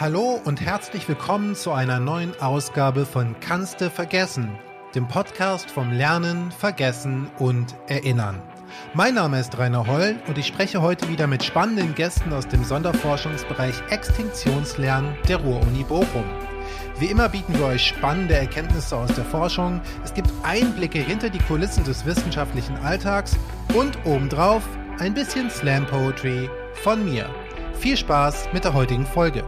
Hallo und herzlich willkommen zu einer neuen Ausgabe von Kannste vergessen, dem Podcast vom Lernen, Vergessen und Erinnern. Mein Name ist Rainer Holl und ich spreche heute wieder mit spannenden Gästen aus dem Sonderforschungsbereich Extinktionslernen der Ruhr-Uni Bochum. Wie immer bieten wir euch spannende Erkenntnisse aus der Forschung, es gibt Einblicke hinter die Kulissen des wissenschaftlichen Alltags und obendrauf ein bisschen Slam Poetry von mir. Viel Spaß mit der heutigen Folge.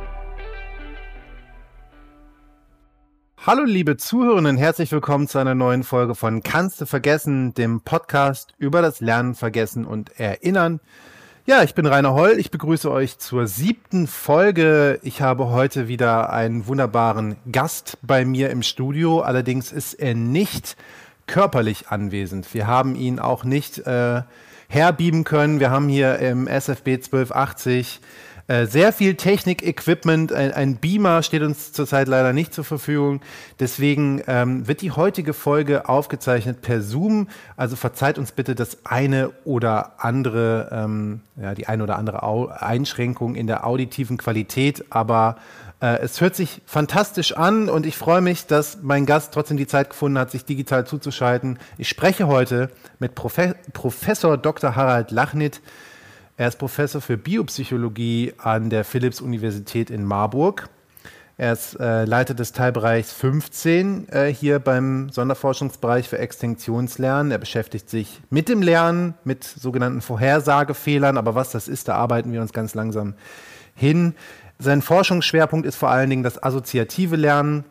Hallo liebe Zuhörerinnen, herzlich willkommen zu einer neuen Folge von Kannst du vergessen, dem Podcast über das Lernen, Vergessen und Erinnern. Ja, ich bin Rainer Holl, ich begrüße euch zur siebten Folge. Ich habe heute wieder einen wunderbaren Gast bei mir im Studio, allerdings ist er nicht körperlich anwesend. Wir haben ihn auch nicht äh, herbieben können. Wir haben hier im SFB 1280 äh, sehr viel Technik-Equipment, ein, ein, Beamer steht uns zurzeit leider nicht zur Verfügung. Deswegen ähm, wird die heutige Folge aufgezeichnet per Zoom. Also verzeiht uns bitte das eine oder andere, ähm, ja, die eine oder andere Au Einschränkung in der auditiven Qualität, aber äh, es hört sich fantastisch an und ich freue mich, dass mein Gast trotzdem die Zeit gefunden hat, sich digital zuzuschalten. Ich spreche heute mit Profe Professor Dr. Harald Lachnit. Er ist Professor für Biopsychologie an der Philipps-Universität in Marburg. Er ist äh, Leiter des Teilbereichs 15 äh, hier beim Sonderforschungsbereich für Extinktionslernen. Er beschäftigt sich mit dem Lernen, mit sogenannten Vorhersagefehlern, aber was das ist, da arbeiten wir uns ganz langsam hin. Sein Forschungsschwerpunkt ist vor allen Dingen das assoziative Lernen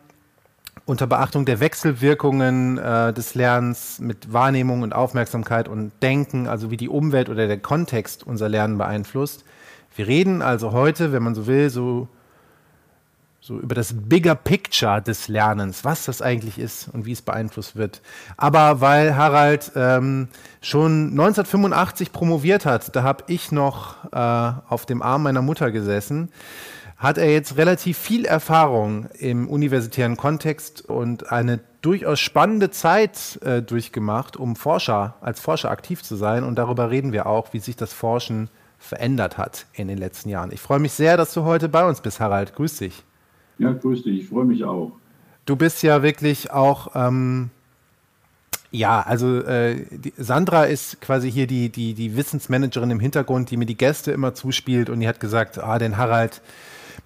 unter Beachtung der Wechselwirkungen äh, des Lernens mit Wahrnehmung und Aufmerksamkeit und Denken, also wie die Umwelt oder der Kontext unser Lernen beeinflusst. Wir reden also heute, wenn man so will, so, so über das Bigger Picture des Lernens, was das eigentlich ist und wie es beeinflusst wird. Aber weil Harald ähm, schon 1985 promoviert hat, da habe ich noch äh, auf dem Arm meiner Mutter gesessen, hat er jetzt relativ viel Erfahrung im universitären Kontext und eine durchaus spannende Zeit äh, durchgemacht, um Forscher, als Forscher aktiv zu sein. Und darüber reden wir auch, wie sich das Forschen verändert hat in den letzten Jahren. Ich freue mich sehr, dass du heute bei uns bist, Harald. Grüß dich. Ja, grüß dich. Ich freue mich auch. Du bist ja wirklich auch, ähm, ja, also äh, die, Sandra ist quasi hier die, die, die Wissensmanagerin im Hintergrund, die mir die Gäste immer zuspielt und die hat gesagt, ah, den Harald,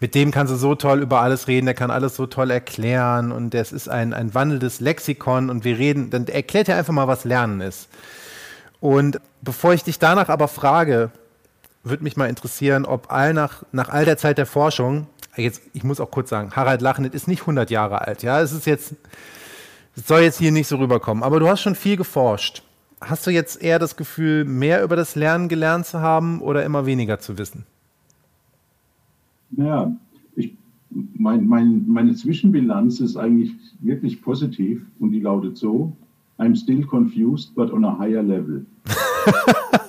mit dem kannst du so toll über alles reden, der kann alles so toll erklären und das ist ein, ein wandelndes Lexikon und wir reden, dann erklärt er einfach mal, was Lernen ist. Und bevor ich dich danach aber frage, würde mich mal interessieren, ob all nach, nach all der Zeit der Forschung, jetzt, ich muss auch kurz sagen, Harald Lachnit ist nicht 100 Jahre alt, ja, es ist jetzt, es soll jetzt hier nicht so rüberkommen, aber du hast schon viel geforscht. Hast du jetzt eher das Gefühl, mehr über das Lernen gelernt zu haben oder immer weniger zu wissen? Naja, ich, mein, mein, meine Zwischenbilanz ist eigentlich wirklich positiv und die lautet so: I'm still confused, but on a higher level.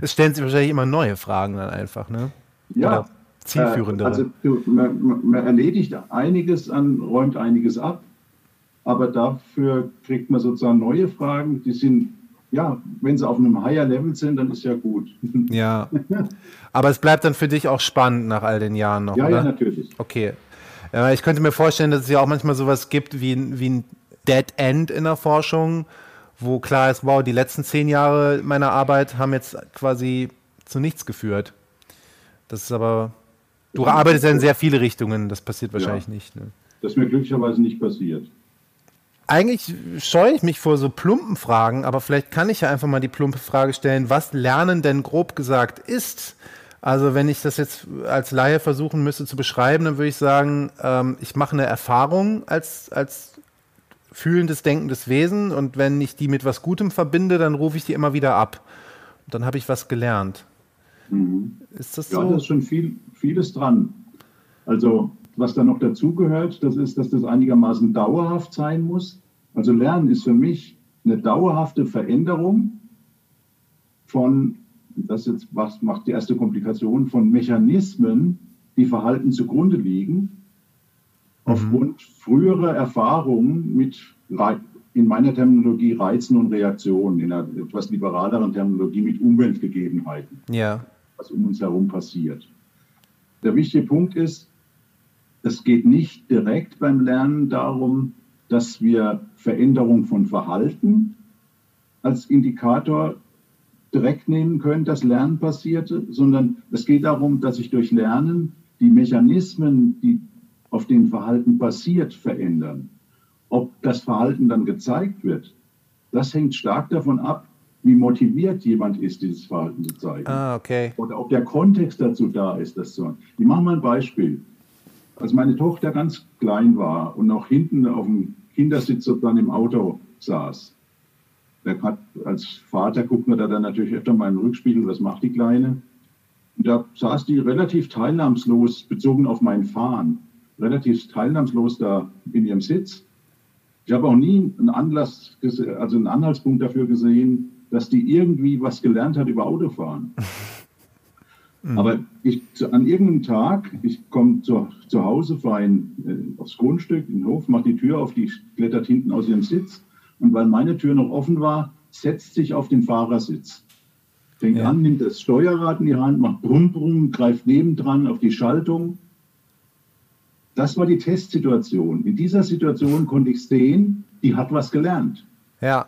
es stellen sich wahrscheinlich immer neue Fragen dann einfach, ne? Ja. Oder zielführendere. also man, man erledigt einiges an, räumt einiges ab, aber dafür kriegt man sozusagen neue Fragen, die sind ja, wenn sie auf einem higher Level sind, dann ist ja gut. Ja. Aber es bleibt dann für dich auch spannend nach all den Jahren noch. Ja, oder? ja, natürlich. Okay. Ich könnte mir vorstellen, dass es ja auch manchmal sowas gibt wie, wie ein Dead End in der Forschung, wo klar ist, wow, die letzten zehn Jahre meiner Arbeit haben jetzt quasi zu nichts geführt. Das ist aber. Du arbeitest ja in sehr viele Richtungen, das passiert wahrscheinlich ja, nicht. Ne? Das ist mir glücklicherweise nicht passiert eigentlich scheue ich mich vor so plumpen Fragen, aber vielleicht kann ich ja einfach mal die plumpe Frage stellen, was Lernen denn grob gesagt ist. Also wenn ich das jetzt als Laie versuchen müsste zu beschreiben, dann würde ich sagen, ähm, ich mache eine Erfahrung als, als fühlendes, denkendes Wesen und wenn ich die mit was Gutem verbinde, dann rufe ich die immer wieder ab. Und dann habe ich was gelernt. Mhm. Ist das ja, so? Ja, da ist schon viel, vieles dran. Also was da noch dazugehört, das ist, dass das einigermaßen dauerhaft sein muss. Also Lernen ist für mich eine dauerhafte Veränderung von, das jetzt was macht die erste Komplikation, von Mechanismen, die Verhalten zugrunde liegen, mhm. aufgrund früherer Erfahrungen mit, in meiner Terminologie, Reizen und Reaktionen, in einer etwas liberaleren Terminologie mit Umweltgegebenheiten, ja. was um uns herum passiert. Der wichtige Punkt ist, es geht nicht direkt beim Lernen darum, dass wir Veränderung von Verhalten als Indikator direkt nehmen können, dass Lernen passierte, sondern es geht darum, dass sich durch Lernen die Mechanismen, die auf dem Verhalten basiert, verändern. Ob das Verhalten dann gezeigt wird, das hängt stark davon ab, wie motiviert jemand ist, dieses Verhalten zu zeigen. Ah, okay. Oder ob der Kontext dazu da ist, das zu. Ich mache mal ein Beispiel. Als meine Tochter ganz klein war und noch hinten auf dem Kindersitz dann im Auto saß, der hat, als Vater guckt man da dann natürlich öfter mal in den Rückspiegel, was macht die Kleine? Und da saß die relativ teilnahmslos, bezogen auf meinen Fahren, relativ teilnahmslos da in ihrem Sitz. Ich habe auch nie einen Anlass, also einen Anhaltspunkt dafür gesehen, dass die irgendwie was gelernt hat über Autofahren. Mhm. Aber ich, an irgendeinem Tag, ich komme zu, zu Hause, fahre äh, aufs Grundstück, in den Hof, mache die Tür auf, die klettert hinten aus ihrem Sitz. Und weil meine Tür noch offen war, setzt sich auf den Fahrersitz. Fängt ja. an, nimmt das Steuerrad in die Hand, macht Brumm, Brumm, greift nebendran auf die Schaltung. Das war die Testsituation. In dieser Situation konnte ich sehen, die hat was gelernt. Ja.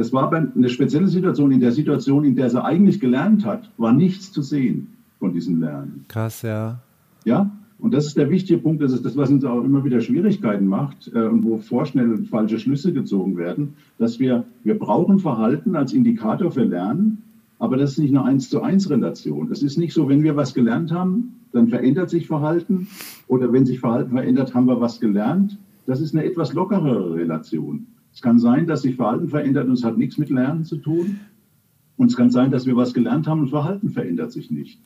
Das war eine spezielle Situation. In der Situation, in der sie eigentlich gelernt hat, war nichts zu sehen von diesem Lernen. Krass, ja. Ja, und das ist der wichtige Punkt, das ist das, was uns auch immer wieder Schwierigkeiten macht äh, und wo vorschnell falsche Schlüsse gezogen werden, dass wir, wir brauchen Verhalten als Indikator für Lernen, aber das ist nicht eine 1 zu 1 Relation. Es ist nicht so, wenn wir was gelernt haben, dann verändert sich Verhalten oder wenn sich Verhalten verändert, haben wir was gelernt. Das ist eine etwas lockerere Relation. Es kann sein, dass sich Verhalten verändert und es hat nichts mit Lernen zu tun. Und es kann sein, dass wir was gelernt haben und Verhalten verändert sich nicht.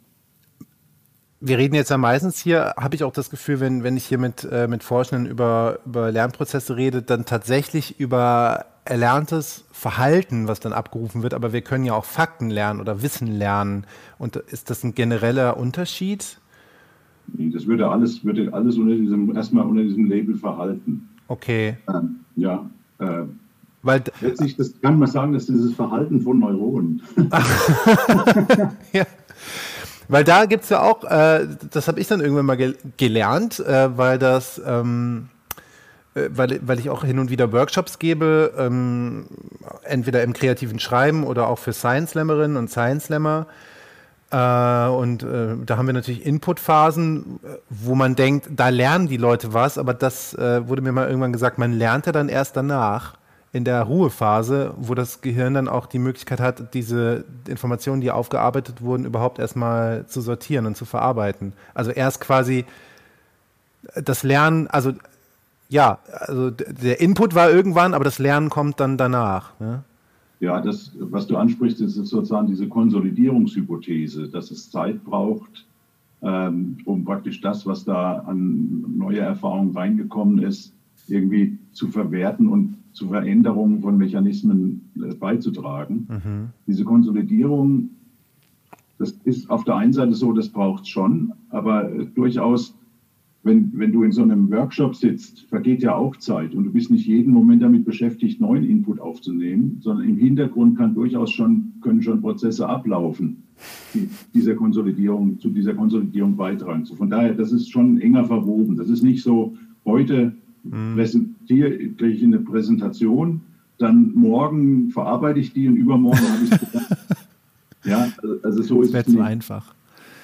Wir reden jetzt ja meistens hier, habe ich auch das Gefühl, wenn, wenn ich hier mit, äh, mit Forschenden über, über Lernprozesse rede, dann tatsächlich über erlerntes Verhalten, was dann abgerufen wird, aber wir können ja auch Fakten lernen oder Wissen lernen. Und ist das ein genereller Unterschied? Das würde alles, würde alles unter diesem, erstmal unter diesem Label Verhalten. Okay. Ähm, ja, äh, Weil, letztlich das kann man sagen, dass dieses Verhalten von Neuronen. ja. Weil da gibt es ja auch, äh, das habe ich dann irgendwann mal gel gelernt, äh, weil das, ähm, äh, weil, weil ich auch hin und wieder Workshops gebe, ähm, entweder im kreativen Schreiben oder auch für Science Slammerinnen und Science Slammer. Äh, und äh, da haben wir natürlich Inputphasen, wo man denkt, da lernen die Leute was, aber das äh, wurde mir mal irgendwann gesagt, man lernt ja dann erst danach in der Ruhephase, wo das Gehirn dann auch die Möglichkeit hat, diese Informationen, die aufgearbeitet wurden, überhaupt erstmal zu sortieren und zu verarbeiten. Also erst quasi das Lernen, also ja, also der Input war irgendwann, aber das Lernen kommt dann danach. Ne? Ja, das, was du ansprichst, ist sozusagen diese Konsolidierungshypothese, dass es Zeit braucht, ähm, um praktisch das, was da an neue Erfahrungen reingekommen ist, irgendwie zu verwerten und zu Veränderungen von Mechanismen äh, beizutragen. Mhm. Diese Konsolidierung, das ist auf der einen Seite so, das braucht es schon, aber äh, durchaus wenn, wenn du in so einem Workshop sitzt, vergeht ja auch Zeit und du bist nicht jeden Moment damit beschäftigt, neuen Input aufzunehmen, sondern im Hintergrund kann durchaus schon, können schon Prozesse ablaufen, die dieser Konsolidierung, zu dieser Konsolidierung beitragen. So von daher, das ist schon enger verwoben. Das ist nicht so, heute mhm. präsentiere ich eine Präsentation, dann morgen verarbeite ich die und übermorgen habe ich es Ja, also so ist es. Nicht. zu einfach.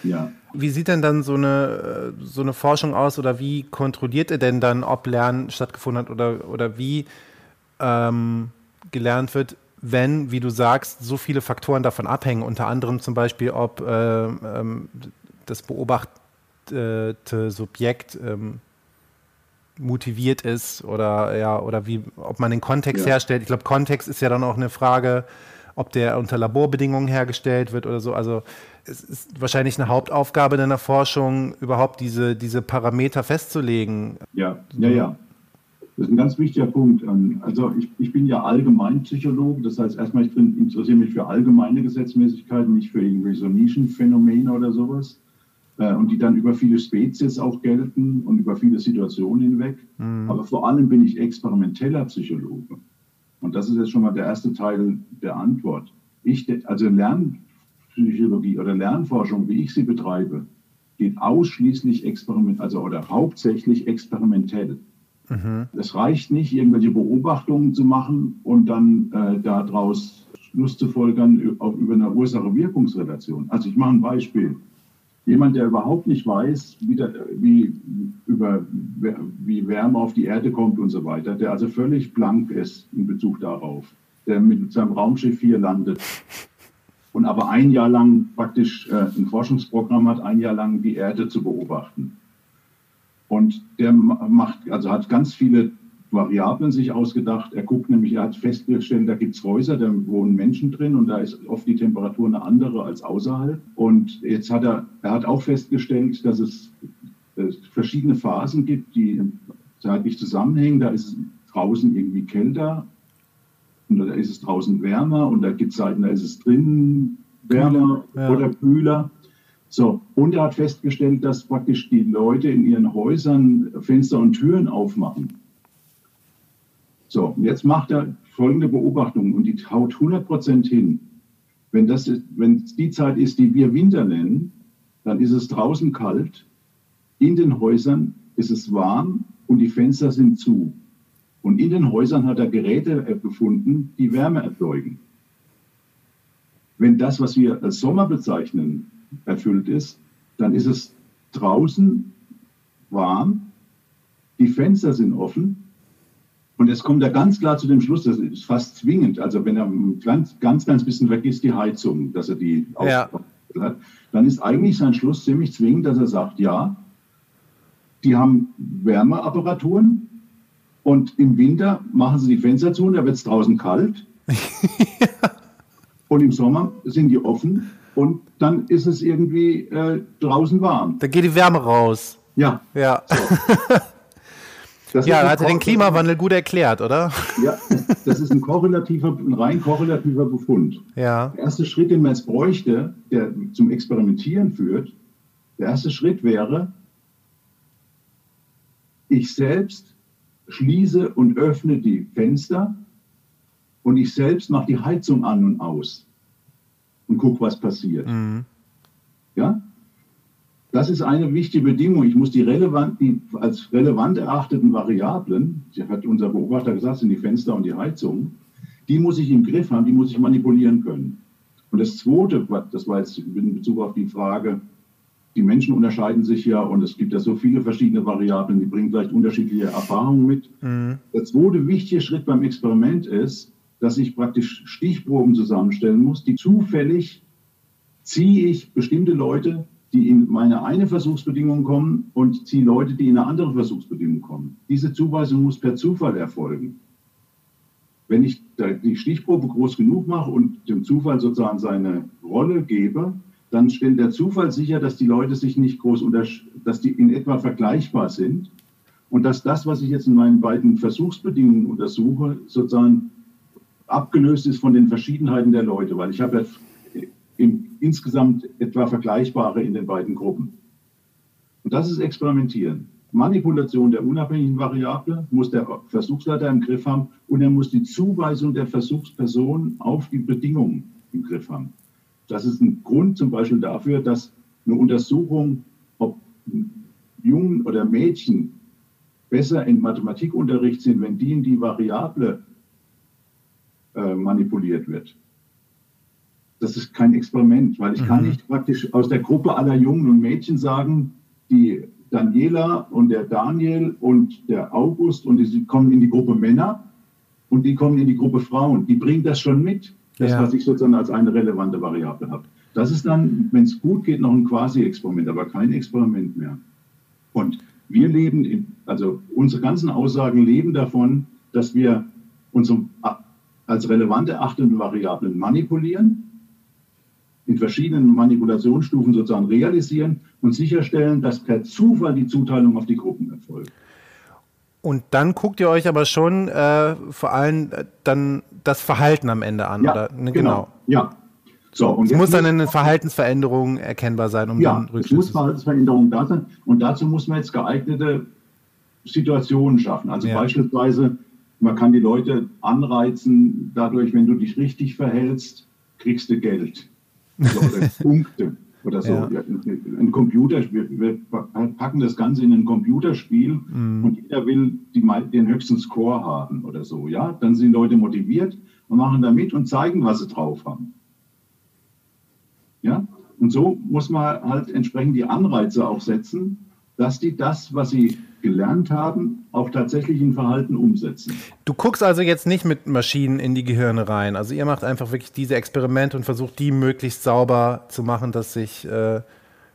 Ja. Wie sieht denn dann so eine, äh, so eine Forschung aus oder wie kontrolliert ihr denn dann, ob Lernen stattgefunden hat oder, oder wie ähm, gelernt wird, wenn, wie du sagst, so viele Faktoren davon abhängen, unter anderem zum Beispiel, ob äh, ähm, das beobachtete Subjekt ähm, motiviert ist oder ja, oder wie, ob man den Kontext ja. herstellt. Ich glaube, Kontext ist ja dann auch eine Frage, ob der unter Laborbedingungen hergestellt wird oder so. Also es ist wahrscheinlich eine Hauptaufgabe deiner Forschung, überhaupt diese, diese Parameter festzulegen. Ja, ja, ja. Das ist ein ganz wichtiger Punkt. Ähm, also ich, ich bin ja Allgemeinpsychologe, das heißt erstmal, ich interessiere mich für allgemeine Gesetzmäßigkeiten, nicht für irgendwelche so Nischenphänomene oder sowas. Äh, und die dann über viele Spezies auch gelten und über viele Situationen hinweg. Mhm. Aber vor allem bin ich experimenteller Psychologe. Und das ist jetzt schon mal der erste Teil der Antwort. Ich, also Lernpsychologie oder Lernforschung, wie ich sie betreibe, geht ausschließlich experiment, also oder hauptsächlich experimentell. Mhm. Es reicht nicht, irgendwelche Beobachtungen zu machen und dann äh, daraus Schluss zu folgern auch über eine Ursache-Wirkungsrelation. Also ich mache ein Beispiel. Jemand, der überhaupt nicht weiß, wie, der, wie, über, wie Wärme auf die Erde kommt und so weiter, der also völlig blank ist in Bezug darauf, der mit seinem Raumschiff hier landet und aber ein Jahr lang praktisch äh, ein Forschungsprogramm hat, ein Jahr lang die Erde zu beobachten. Und der macht, also hat ganz viele Variablen sich ausgedacht. Er guckt nämlich, er hat festgestellt, da gibt es Häuser, da wohnen Menschen drin und da ist oft die Temperatur eine andere als außerhalb. Und jetzt hat er, er hat auch festgestellt, dass es, es verschiedene Phasen gibt, die zeitlich zusammenhängen. Da ist es draußen irgendwie kälter und da ist es draußen wärmer und da gibt es Zeiten, da ist es drinnen wärmer ja. oder kühler. So, und er hat festgestellt, dass praktisch die Leute in ihren Häusern Fenster und Türen aufmachen. So, und jetzt macht er folgende Beobachtung und die haut 100 Prozent hin. Wenn das wenn es die Zeit ist, die wir Winter nennen, dann ist es draußen kalt, in den Häusern ist es warm und die Fenster sind zu. Und in den Häusern hat er Geräte gefunden, die Wärme erzeugen. Wenn das, was wir als Sommer bezeichnen, erfüllt ist, dann ist es draußen warm, die Fenster sind offen und jetzt kommt er ganz klar zu dem Schluss, das ist fast zwingend. Also wenn er ganz, ganz, ganz bisschen vergisst die Heizung, dass er die ja. hat, dann ist eigentlich sein Schluss ziemlich zwingend, dass er sagt, ja, die haben Wärmeapparaturen und im Winter machen sie die Fenster zu und da wird es draußen kalt. Und im Sommer sind die offen und dann ist es irgendwie äh, draußen warm. Da geht die Wärme raus. Ja. Ja. So. ja, hat er den Klimawandel gut erklärt, oder? Ja, das ist ein korrelativer, ein rein korrelativer Befund. Ja. Der erste Schritt, den man jetzt bräuchte, der zum Experimentieren führt, der erste Schritt wäre, ich selbst schließe und öffne die Fenster und ich selbst mache die Heizung an und aus und gucke, was passiert. Mhm. Ja? Das ist eine wichtige Bedingung. Ich muss die, relevant, die als relevant erachteten Variablen, hat unser Beobachter gesagt, sind die Fenster und die Heizung, die muss ich im Griff haben, die muss ich manipulieren können. Und das Zweite, das war jetzt in Bezug auf die Frage, die Menschen unterscheiden sich ja und es gibt ja so viele verschiedene Variablen, die bringen vielleicht unterschiedliche Erfahrungen mit. Mhm. Der zweite wichtige Schritt beim Experiment ist, dass ich praktisch Stichproben zusammenstellen muss, die zufällig ziehe ich bestimmte Leute, die in meine eine Versuchsbedingung kommen und ziehe Leute, die in eine andere Versuchsbedingung kommen. Diese Zuweisung muss per Zufall erfolgen. Wenn ich die Stichprobe groß genug mache und dem Zufall sozusagen seine Rolle gebe, dann stellt der Zufall sicher, dass die Leute sich nicht groß dass die in etwa vergleichbar sind und dass das, was ich jetzt in meinen beiden Versuchsbedingungen untersuche, sozusagen abgelöst ist von den Verschiedenheiten der Leute, weil ich habe ja im, insgesamt etwa Vergleichbare in den beiden Gruppen. Und das ist Experimentieren. Manipulation der unabhängigen Variable muss der Versuchsleiter im Griff haben und er muss die Zuweisung der Versuchsperson auf die Bedingungen im Griff haben. Das ist ein Grund zum Beispiel dafür, dass eine Untersuchung, ob Jungen oder Mädchen besser in Mathematikunterricht sind, wenn die in die Variable äh, manipuliert wird. Das ist kein Experiment, weil ich mhm. kann nicht praktisch aus der Gruppe aller Jungen und Mädchen sagen, die Daniela und der Daniel und der August und die kommen in die Gruppe Männer und die kommen in die Gruppe Frauen. Die bringen das schon mit, das, ja. was ich sozusagen als eine relevante Variable habe. Das ist dann, wenn es gut geht, noch ein Quasi-Experiment, aber kein Experiment mehr. Und wir leben, in, also unsere ganzen Aussagen leben davon, dass wir unsere als relevant erachtete Variablen manipulieren, in verschiedenen Manipulationsstufen sozusagen realisieren und sicherstellen, dass per Zufall die Zuteilung auf die Gruppen erfolgt. Und dann guckt ihr euch aber schon äh, vor allem äh, dann das Verhalten am Ende an, ja, oder? Ne, genau. genau. Ja. So, und es muss dann eine Verhaltensveränderung erkennbar sein, um ja, dann Rückschlüsse. Es muss Verhaltensveränderung da sein. Und dazu muss man jetzt geeignete Situationen schaffen. Also ja. beispielsweise man kann die Leute anreizen, dadurch, wenn du dich richtig verhältst, kriegst du Geld oder Punkte. Oder so. Ja. Ein Computer, wir, wir, packen das Ganze in ein Computerspiel mhm. und jeder will die, den höchsten Score haben oder so. Ja, dann sind Leute motiviert und machen da mit und zeigen, was sie drauf haben. Ja, und so muss man halt entsprechend die Anreize auch setzen, dass die das, was sie gelernt haben, auch tatsächlich in Verhalten umsetzen. Du guckst also jetzt nicht mit Maschinen in die Gehirne rein. Also ihr macht einfach wirklich diese Experimente und versucht die möglichst sauber zu machen, dass sich äh,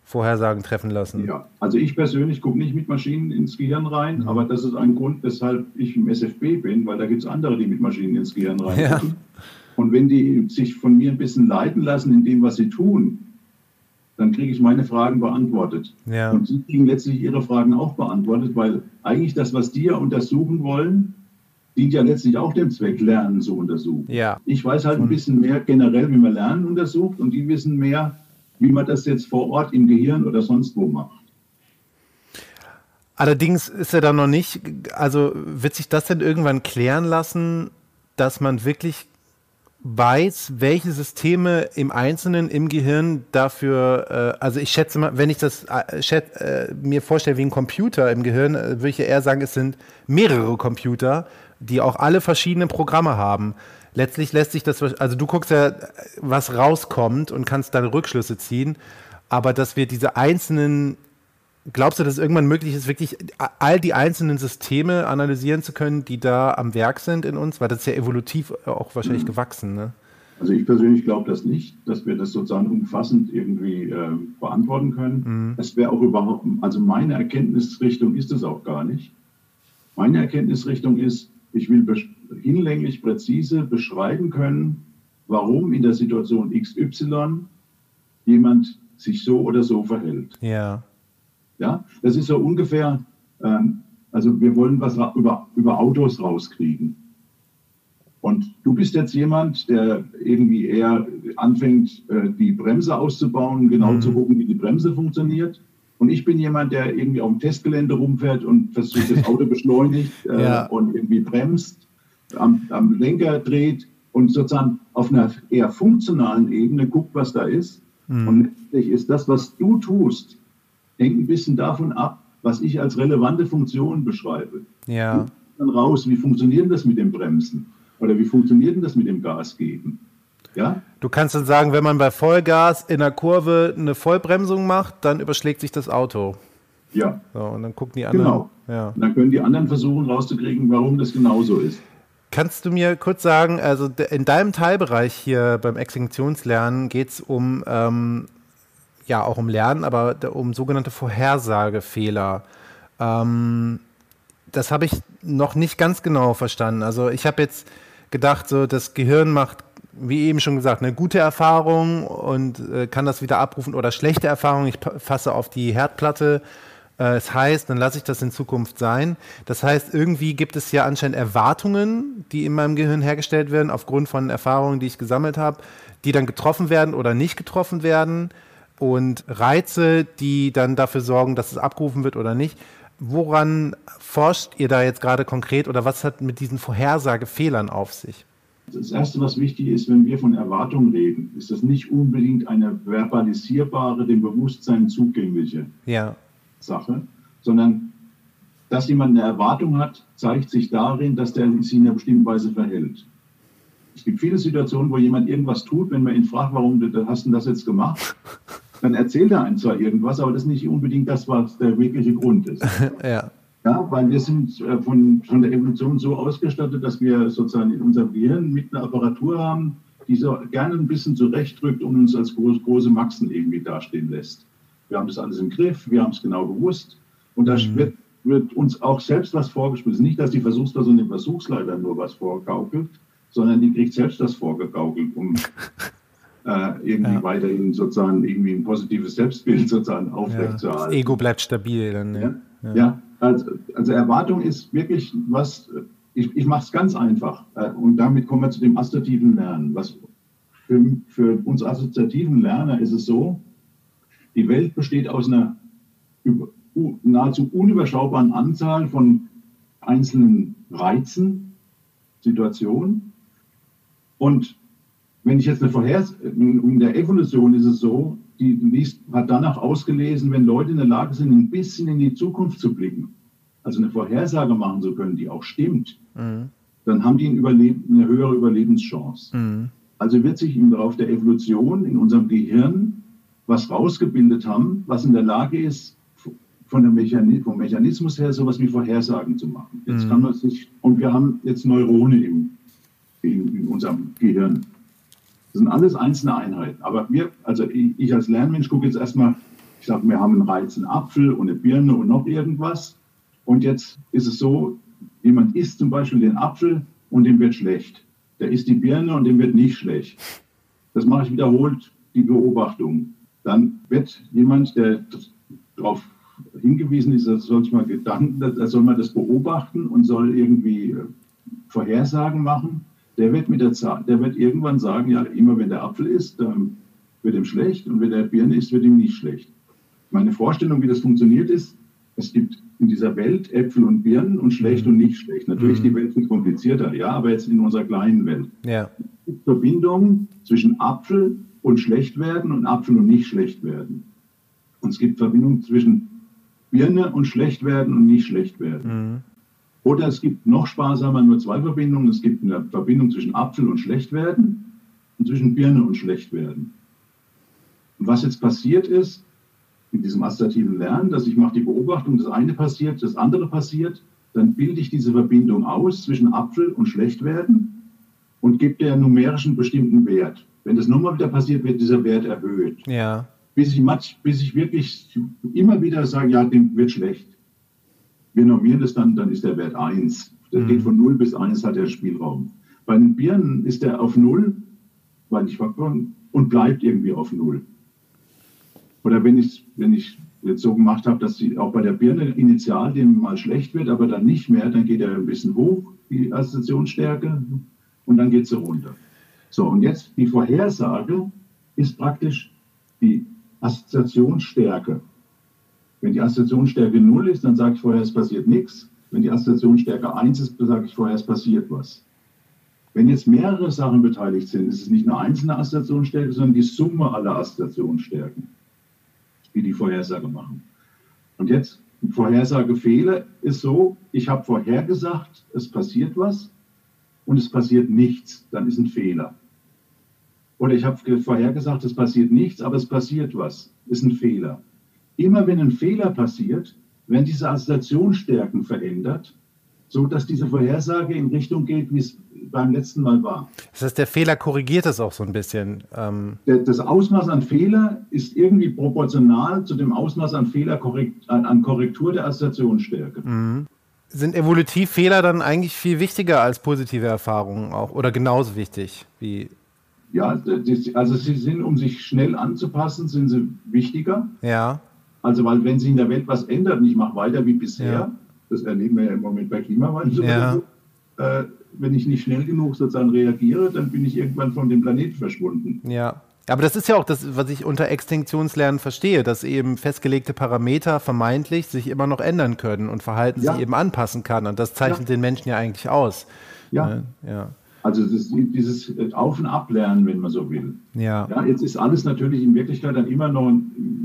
Vorhersagen treffen lassen. Ja, also ich persönlich gucke nicht mit Maschinen ins Gehirn rein, mhm. aber das ist ein Grund, weshalb ich im SFB bin, weil da gibt es andere, die mit Maschinen ins Gehirn rein. Ja. Und wenn die sich von mir ein bisschen leiten lassen in dem, was sie tun, dann kriege ich meine Fragen beantwortet. Ja. Und Sie kriegen letztlich Ihre Fragen auch beantwortet, weil eigentlich das, was die ja untersuchen wollen, dient ja letztlich auch dem Zweck, Lernen zu untersuchen. Ja. Ich weiß halt ein bisschen mehr generell, wie man Lernen untersucht und die wissen mehr, wie man das jetzt vor Ort im Gehirn oder sonst wo macht. Allerdings ist er dann noch nicht, also wird sich das denn irgendwann klären lassen, dass man wirklich weiß, welche Systeme im Einzelnen im Gehirn dafür, äh, also ich schätze mal, wenn ich das äh, schätze, äh, mir vorstelle wie ein Computer im Gehirn, äh, würde ich eher sagen, es sind mehrere Computer, die auch alle verschiedene Programme haben. Letztlich lässt sich das, also du guckst ja, was rauskommt und kannst deine Rückschlüsse ziehen, aber dass wir diese einzelnen Glaubst du, dass es irgendwann möglich ist, wirklich all die einzelnen Systeme analysieren zu können, die da am Werk sind in uns? Weil das ist ja evolutiv auch wahrscheinlich mhm. gewachsen. Ne? Also ich persönlich glaube das nicht, dass wir das sozusagen umfassend irgendwie äh, beantworten können. Mhm. Es wäre auch überhaupt, also meine Erkenntnisrichtung ist es auch gar nicht. Meine Erkenntnisrichtung ist, ich will hinlänglich präzise beschreiben können, warum in der Situation XY jemand sich so oder so verhält. Ja. Ja, das ist so ungefähr, ähm, also wir wollen was über, über Autos rauskriegen. Und du bist jetzt jemand, der irgendwie eher anfängt, äh, die Bremse auszubauen, genau mhm. zu gucken, wie die Bremse funktioniert. Und ich bin jemand, der irgendwie auf dem Testgelände rumfährt und versucht, das Auto beschleunigt äh, ja. und irgendwie bremst, am, am Lenker dreht und sozusagen auf einer eher funktionalen Ebene guckt, was da ist. Mhm. Und letztlich ist das, was du tust, hängt ein bisschen davon ab, was ich als relevante Funktion beschreibe. Ja. Dann raus, wie funktioniert das mit dem Bremsen? Oder wie funktioniert das mit dem Gas geben? Ja? Du kannst dann sagen, wenn man bei Vollgas in der Kurve eine Vollbremsung macht, dann überschlägt sich das Auto. Ja. So, und dann gucken die anderen. Genau. Ja. Und dann können die anderen versuchen rauszukriegen, warum das genauso ist. Kannst du mir kurz sagen, also in deinem Teilbereich hier beim Extinktionslernen geht es um ähm, ja auch um Lernen, aber um sogenannte Vorhersagefehler. Ähm, das habe ich noch nicht ganz genau verstanden. Also ich habe jetzt gedacht, so das Gehirn macht, wie eben schon gesagt, eine gute Erfahrung und äh, kann das wieder abrufen oder schlechte Erfahrung. Ich fasse auf die Herdplatte. Äh, es heißt, dann lasse ich das in Zukunft sein. Das heißt, irgendwie gibt es ja anscheinend Erwartungen, die in meinem Gehirn hergestellt werden aufgrund von Erfahrungen, die ich gesammelt habe, die dann getroffen werden oder nicht getroffen werden und Reize, die dann dafür sorgen, dass es abgerufen wird oder nicht. Woran forscht ihr da jetzt gerade konkret oder was hat mit diesen Vorhersagefehlern auf sich? Das Erste, was wichtig ist, wenn wir von Erwartung reden, ist das nicht unbedingt eine verbalisierbare, dem Bewusstsein zugängliche ja. Sache, sondern dass jemand eine Erwartung hat, zeigt sich darin, dass der sich in einer bestimmten Weise verhält. Es gibt viele Situationen, wo jemand irgendwas tut, wenn man ihn fragt, warum hast du das jetzt gemacht? Dann erzählt er einem zwar irgendwas, aber das ist nicht unbedingt das, was der wirkliche Grund ist. ja. Ja, weil wir sind äh, von, von der Evolution so ausgestattet, dass wir sozusagen in unserem Gehirn mit einer Apparatur haben, die so gerne ein bisschen zurechtdrückt und uns als groß, große Maxen irgendwie dastehen lässt. Wir haben das alles im Griff, wir haben es genau gewusst und da mhm. wird, wird, uns auch selbst was vorgespielt. Nicht, dass die Versuchsperson dem Versuchsleiter nur was vorgaukelt, sondern die kriegt selbst das vorgegaukelt, um äh, irgendwie ja. weiterhin sozusagen irgendwie ein positives Selbstbild sozusagen aufrechtzuerhalten. Ja, das Ego bleibt stabil dann. Ne? Ja, ja. Also, also, Erwartung ist wirklich was, ich, ich mache es ganz einfach äh, und damit kommen wir zu dem assoziativen Lernen. Was für, für uns assoziativen Lerner ist es so, die Welt besteht aus einer über, nahezu unüberschaubaren Anzahl von einzelnen Reizen, Situationen und wenn ich jetzt eine Vorhersage, in der Evolution ist es so, die liest, hat danach ausgelesen, wenn Leute in der Lage sind, ein bisschen in die Zukunft zu blicken, also eine Vorhersage machen zu können, die auch stimmt, mhm. dann haben die ein eine höhere Überlebenschance. Mhm. Also wird sich im Laufe der Evolution in unserem Gehirn was rausgebildet haben, was in der Lage ist, von der Mechanismus, vom Mechanismus her sowas wie Vorhersagen zu machen. Jetzt mhm. kann man sich, und wir haben jetzt Neurone im, in, in unserem Gehirn. Das sind alles einzelne Einheiten. Aber wir, also ich, als Lernmensch gucke jetzt erstmal, ich sage, wir haben einen Reiz, einen Apfel und eine Birne und noch irgendwas. Und jetzt ist es so, jemand isst zum Beispiel den Apfel und dem wird schlecht. Der isst die Birne und dem wird nicht schlecht. Das mache ich wiederholt, die Beobachtung. Dann wird jemand, der darauf hingewiesen ist, er soll sich mal Gedanken, er soll mal das beobachten und soll irgendwie äh, Vorhersagen machen. Der wird mit der Zeit, der wird irgendwann sagen, ja, immer wenn der Apfel ist, dann wird ihm schlecht und wenn der Birne ist, wird ihm nicht schlecht. Meine Vorstellung, wie das funktioniert, ist, es gibt in dieser Welt Äpfel und Birnen und schlecht mhm. und nicht schlecht. Natürlich mhm. die Welt viel komplizierter, ja, aber jetzt in unserer kleinen Welt. Ja. Es gibt Verbindungen zwischen Apfel und schlecht werden und Apfel und nicht schlecht werden. Und es gibt Verbindungen zwischen Birne und schlecht werden und nicht schlecht werden. Mhm. Oder es gibt noch sparsamer nur zwei Verbindungen. Es gibt eine Verbindung zwischen Apfel und schlecht werden und zwischen Birne und schlecht werden. Und was jetzt passiert ist, in diesem assoziativen Lernen, dass ich mache die Beobachtung, das eine passiert, das andere passiert, dann bilde ich diese Verbindung aus zwischen Apfel und Schlechtwerden und gebe der numerischen bestimmten Wert. Wenn das nochmal wieder passiert, wird dieser Wert erhöht. Ja. Bis ich, bis ich wirklich immer wieder sage, ja, dem wird schlecht. Wir normieren das dann, dann ist der Wert 1. Der mhm. geht von 0 bis 1, hat der Spielraum. Bei den Birnen ist der auf 0, weil ich und bleibt irgendwie auf 0. Oder wenn ich, wenn ich jetzt so gemacht habe, dass sie auch bei der Birne initial dem mal schlecht wird, aber dann nicht mehr, dann geht er ein bisschen hoch, die Assoziationsstärke, und dann geht sie runter. So, und jetzt die Vorhersage ist praktisch die Assoziationsstärke. Wenn die Assoziationsstärke 0 ist, dann sage ich vorher, es passiert nichts. Wenn die Assoziationsstärke 1 ist, sage ich vorher, es passiert was. Wenn jetzt mehrere Sachen beteiligt sind, ist es nicht eine einzelne Assoziationsstärke, sondern die Summe aller Assoziationsstärken die die Vorhersage machen. Und jetzt, Vorhersagefehler ist so, ich habe vorhergesagt, es passiert was und es passiert nichts, dann ist ein Fehler. Oder ich habe vorhergesagt, es passiert nichts, aber es passiert was, ist ein Fehler. Immer wenn ein Fehler passiert, werden diese Assoziationsstärken verändert, so dass diese Vorhersage in Richtung geht, wie es beim letzten Mal war. Das heißt, der Fehler korrigiert es auch so ein bisschen. Ähm das Ausmaß an Fehler ist irgendwie proportional zu dem Ausmaß an Fehler an Korrektur der Assoziationsstärke. Mhm. Sind evolutiv Fehler dann eigentlich viel wichtiger als positive Erfahrungen auch oder genauso wichtig wie? Ja, also sie sind, um sich schnell anzupassen, sind sie wichtiger. Ja. Also weil wenn sich in der Welt was ändert und ich mache weiter wie bisher, ja. das erleben wir ja im Moment bei Klimawandel, ja. so, äh, wenn ich nicht schnell genug sozusagen reagiere, dann bin ich irgendwann von dem Planeten verschwunden. Ja. Aber das ist ja auch das, was ich unter Extinktionslernen verstehe, dass eben festgelegte Parameter vermeintlich sich immer noch ändern können und Verhalten ja. sich eben anpassen kann. Und das zeichnet den Menschen ja eigentlich aus. Ja. ja. Also das, dieses Auf- und Ablernen, wenn man so will. Ja. ja. Jetzt ist alles natürlich in Wirklichkeit dann immer noch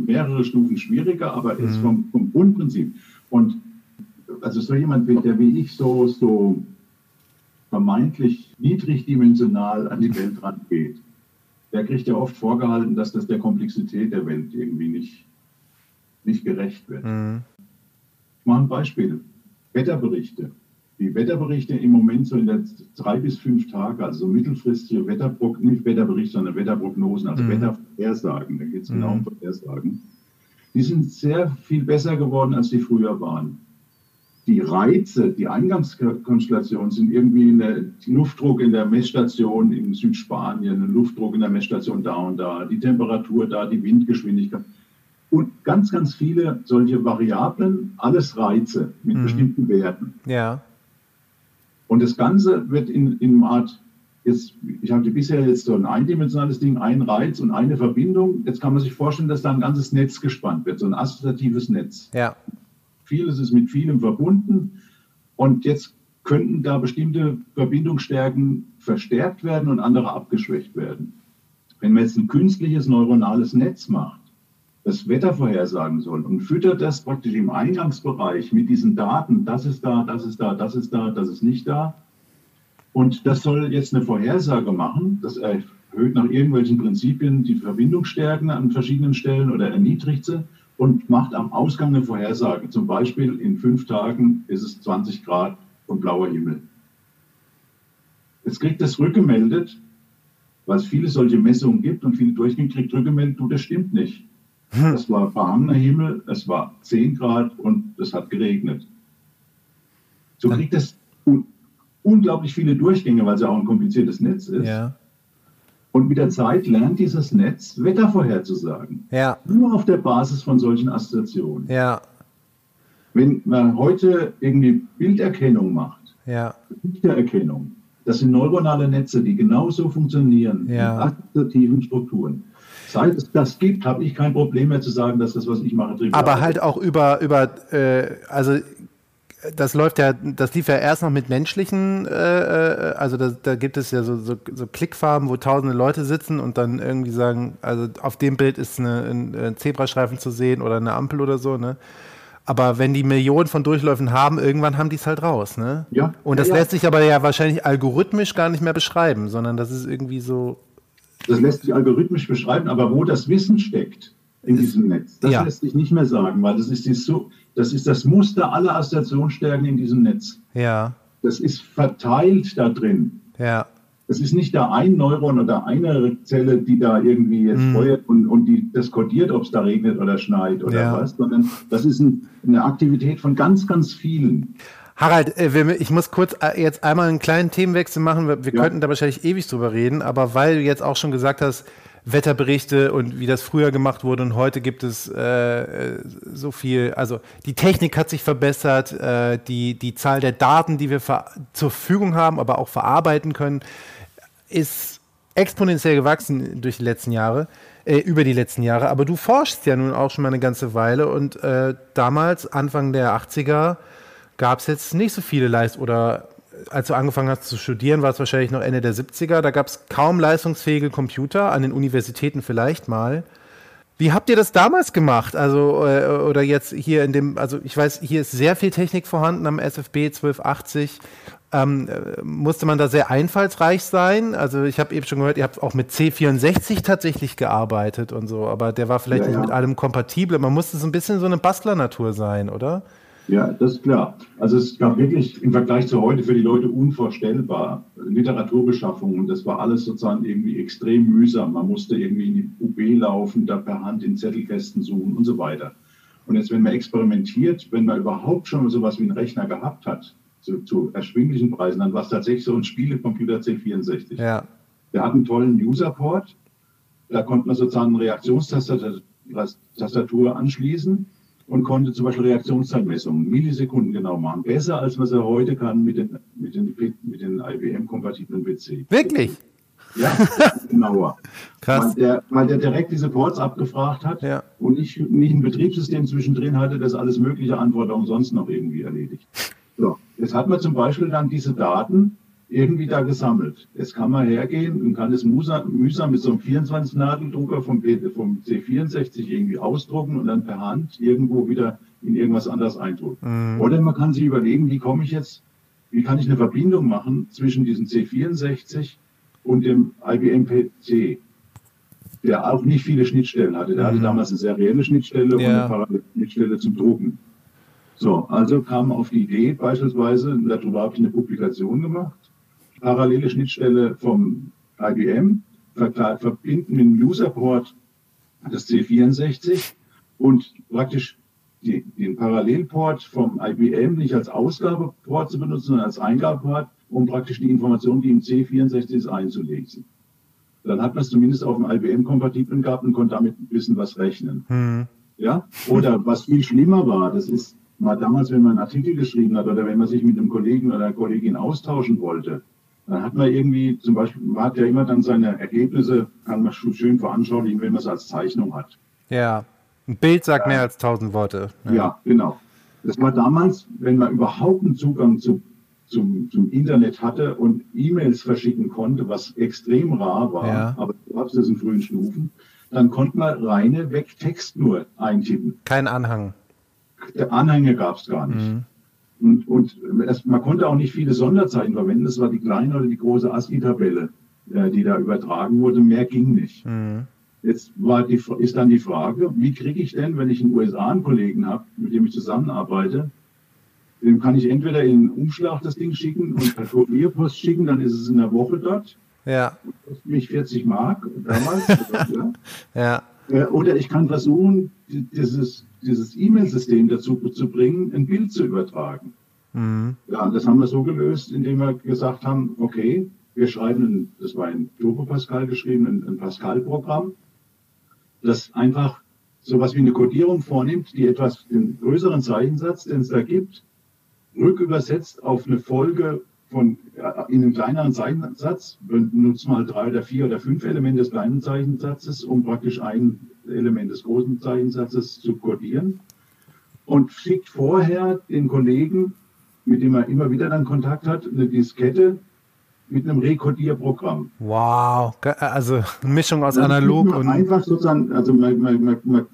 mehrere Stufen schwieriger, aber mhm. ist vom, vom Grundprinzip. Und also so jemand, der wie ich so, so vermeintlich niedrigdimensional an die Welt rangeht, der kriegt ja oft vorgehalten, dass das der Komplexität der Welt irgendwie nicht, nicht gerecht wird. Mhm. Ich mache ein Beispiel. Wetterberichte. Die Wetterberichte im Moment so in der drei bis fünf Tage, also mittelfristige Wetterprognosen, nicht Wetterberichte, sondern Wetterprognosen, also mhm. Wettervorhersagen, da geht es genau um Vorhersagen, die sind sehr viel besser geworden, als die früher waren die Reize, die Eingangskonstellationen sind irgendwie der Luftdruck in der Messstation in Südspanien, Luftdruck in der Messstation da und da, die Temperatur da, die Windgeschwindigkeit und ganz, ganz viele solche Variablen, alles Reize mit mhm. bestimmten Werten. Ja. Und das Ganze wird in, in einer Art, jetzt, ich hatte bisher jetzt so ein eindimensionales Ding, ein Reiz und eine Verbindung. Jetzt kann man sich vorstellen, dass da ein ganzes Netz gespannt wird, so ein assoziatives Netz. Ja. Vieles ist mit vielem verbunden. Und jetzt könnten da bestimmte Verbindungsstärken verstärkt werden und andere abgeschwächt werden. Wenn man jetzt ein künstliches neuronales Netz macht, das Wetter vorhersagen soll und füttert das praktisch im Eingangsbereich mit diesen Daten, das ist da, das ist da, das ist da, das ist nicht da. Und das soll jetzt eine Vorhersage machen. Das erhöht nach irgendwelchen Prinzipien die Verbindungsstärken an verschiedenen Stellen oder erniedrigt sie und macht am Ausgang eine Vorhersage. Zum Beispiel in fünf Tagen ist es 20 Grad und blauer Himmel. Jetzt kriegt das rückgemeldet, weil es viele solche Messungen gibt und viele durchgehen, kriegt rückgemeldet, du, das stimmt nicht. Hm. Es war verhangener Himmel, es war 10 Grad und es hat geregnet. So kriegt es un unglaublich viele Durchgänge, weil es ja auch ein kompliziertes Netz ist. Ja. Und mit der Zeit lernt dieses Netz, Wetter vorherzusagen. Ja. Nur auf der Basis von solchen Assoziationen. Ja. Wenn man heute irgendwie Bilderkennung macht, ja. Bildererkennung, das sind neuronale Netze, die genauso funktionieren, ja. in assoziativen Strukturen. Seit es das gibt, habe ich kein Problem mehr zu sagen, dass das, was ich mache, trivial Aber halt auch über, über äh, also das läuft ja, das lief ja erst noch mit menschlichen, äh, äh, also da, da, gibt es ja so, so, so, Klickfarben, wo tausende Leute sitzen und dann irgendwie sagen, also auf dem Bild ist eine, ein Zebrastreifen zu sehen oder eine Ampel oder so, ne? Aber wenn die Millionen von Durchläufen haben, irgendwann haben die es halt raus, ne? Ja. Und das ja, ja. lässt sich aber ja wahrscheinlich algorithmisch gar nicht mehr beschreiben, sondern das ist irgendwie so das lässt sich algorithmisch beschreiben, aber wo das Wissen steckt in diesem Netz, das ja. lässt sich nicht mehr sagen, weil das ist, die, das, ist das Muster aller Assoziationsstärken in diesem Netz. Ja. Das ist verteilt da drin. Ja. Es ist nicht da ein Neuron oder eine Zelle, die da irgendwie jetzt mm. feuert und, und die das kodiert, ob es da regnet oder schneit oder ja. was, sondern das ist ein, eine Aktivität von ganz, ganz vielen. Harald, äh, ich muss kurz äh, jetzt einmal einen kleinen Themenwechsel machen. Wir ja. könnten da wahrscheinlich ewig drüber reden, aber weil du jetzt auch schon gesagt hast, Wetterberichte und wie das früher gemacht wurde und heute gibt es äh, so viel, also die Technik hat sich verbessert, äh, die, die Zahl der Daten, die wir zur Verfügung haben, aber auch verarbeiten können, ist exponentiell gewachsen durch die letzten Jahre, äh, über die letzten Jahre. Aber du forschst ja nun auch schon mal eine ganze Weile und äh, damals, Anfang der 80er, gab es jetzt nicht so viele Leist oder als du angefangen hast zu studieren, war es wahrscheinlich noch Ende der 70er. Da gab es kaum leistungsfähige Computer, an den Universitäten vielleicht mal. Wie habt ihr das damals gemacht? Also, äh, oder jetzt hier in dem, also ich weiß, hier ist sehr viel Technik vorhanden am SFB 1280. Ähm, äh, musste man da sehr einfallsreich sein? Also ich habe eben schon gehört, ihr habt auch mit C64 tatsächlich gearbeitet und so, aber der war vielleicht ja, nicht ja. mit allem kompatibel. Man musste so ein bisschen so eine Bastlernatur sein, oder? Ja, das ist klar. Also es gab wirklich im Vergleich zu heute für die Leute unvorstellbar Literaturbeschaffung und das war alles sozusagen irgendwie extrem mühsam. Man musste irgendwie in die UB laufen, da per Hand in Zettelkästen suchen und so weiter. Und jetzt, wenn man experimentiert, wenn man überhaupt schon so etwas wie einen Rechner gehabt hat, zu, zu erschwinglichen Preisen, dann war es tatsächlich so ein Spielecomputer C64. Ja. Der hat einen tollen Userport, da konnte man sozusagen eine Reaktionstastatur anschließen und konnte zum Beispiel Reaktionszeitmessungen Millisekunden genau machen. Besser, als was er heute kann mit den, mit den, mit den IBM-kompatiblen PC. Wirklich? Ja, genauer. Krass. Weil der, weil der direkt diese Ports abgefragt hat ja. und nicht, nicht ein Betriebssystem zwischendrin hatte, das alles mögliche Anforderungen sonst noch irgendwie erledigt. So, jetzt hat man zum Beispiel dann diese Daten irgendwie da gesammelt. Jetzt kann man hergehen und kann es mühsam, mit so einem 24-Nadeldrucker vom, vom C64 irgendwie ausdrucken und dann per Hand irgendwo wieder in irgendwas anderes eindrucken. Mhm. Oder man kann sich überlegen, wie komme ich jetzt, wie kann ich eine Verbindung machen zwischen diesem C64 und dem IBM PC, der auch nicht viele Schnittstellen hatte. Der mhm. hatte damals eine serielle Schnittstelle ja. und eine parallele Schnittstelle zum Drucken. So, also kam auf die Idee beispielsweise, darüber habe ich eine Publikation gemacht, parallele Schnittstelle vom IBM, verbinden mit dem Userport das C64 und praktisch die, den Parallelport vom IBM nicht als Ausgabeport zu benutzen, sondern als Eingabeport, um praktisch die Informationen, die im C64 ist, einzulesen. Dann hat man es zumindest auf dem IBM-kompatiblen gehabt und konnte damit ein bisschen was rechnen. Hm. Ja? Oder was viel schlimmer war, das ist mal damals, wenn man einen Artikel geschrieben hat oder wenn man sich mit einem Kollegen oder einer Kollegin austauschen wollte, dann hat man irgendwie, zum Beispiel, man hat ja immer dann seine Ergebnisse, kann man schön veranschaulichen, wenn man es als Zeichnung hat. Ja, ein Bild sagt mehr als tausend Worte. Ja. ja. genau. Das war damals, wenn man überhaupt einen Zugang zu, zum, zum Internet hatte und E-Mails verschicken konnte, was extrem rar war, ja. aber du hast das in frühen Stufen, dann konnte man reine weg Text nur eintippen. Kein Anhang. Der Anhänge gab es gar nicht. Mhm. Und, und es, man konnte auch nicht viele Sonderzeichen verwenden. Das war die kleine oder die große ASCII-Tabelle, äh, die da übertragen wurde. Mehr ging nicht. Mhm. Jetzt war die, ist dann die Frage, wie kriege ich denn, wenn ich in den USA einen Kollegen habe, mit dem ich zusammenarbeite, dem kann ich entweder in Umschlag das Ding schicken und per Kurierpost schicken, dann ist es in der Woche dort. Ja. Das kostet mich 40 Mark damals. ja. ja. Äh, oder ich kann versuchen, dieses, dieses E-Mail-System dazu zu bringen, ein Bild zu übertragen. Mhm. Ja, das haben wir so gelöst, indem wir gesagt haben, okay, wir schreiben, ein, das war ein Turbo Pascal geschrieben, ein, ein Pascal-Programm, das einfach sowas wie eine Codierung vornimmt, die etwas den größeren Zeichensatz, den es da gibt, rückübersetzt auf eine Folge von in einem kleineren Zeichensatz, benutzt mal drei oder vier oder fünf Elemente des kleinen Zeichensatzes, um praktisch ein Element des großen Zeichensatzes zu codieren und schickt vorher den Kollegen, mit dem er immer wieder dann Kontakt hat, eine Diskette mit einem Rekodierprogramm. Wow, also eine Mischung aus analog und. Einfach sozusagen, also man, man, man, man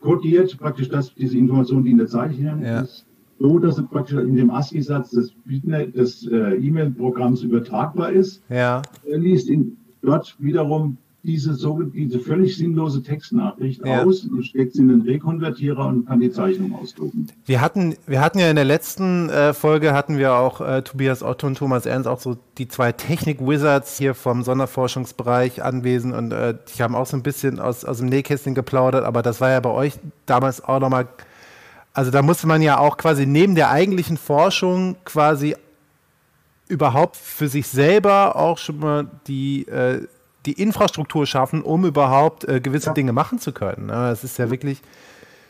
kodiert praktisch das, diese Information, die in der Zeichnung ja. ist, so, dass es praktisch in dem ASCII-Satz des, des äh, E-Mail-Programms übertragbar ist. Ja. Er liest in, dort wiederum diese, so, diese völlig sinnlose Textnachricht ja. aus und steckt sie in den Rekonvertierer und kann die Zeichnung ausdrucken. Wir hatten, wir hatten ja in der letzten äh, Folge hatten wir auch äh, Tobias Otto und Thomas Ernst auch so die zwei Technik-Wizards hier vom Sonderforschungsbereich anwesend und äh, die haben auch so ein bisschen aus, aus dem Nähkästchen geplaudert, aber das war ja bei euch damals auch nochmal, also da musste man ja auch quasi neben der eigentlichen Forschung quasi überhaupt für sich selber auch schon mal die äh, die Infrastruktur schaffen, um überhaupt äh, gewisse ja. Dinge machen zu können. Das ist ja wirklich.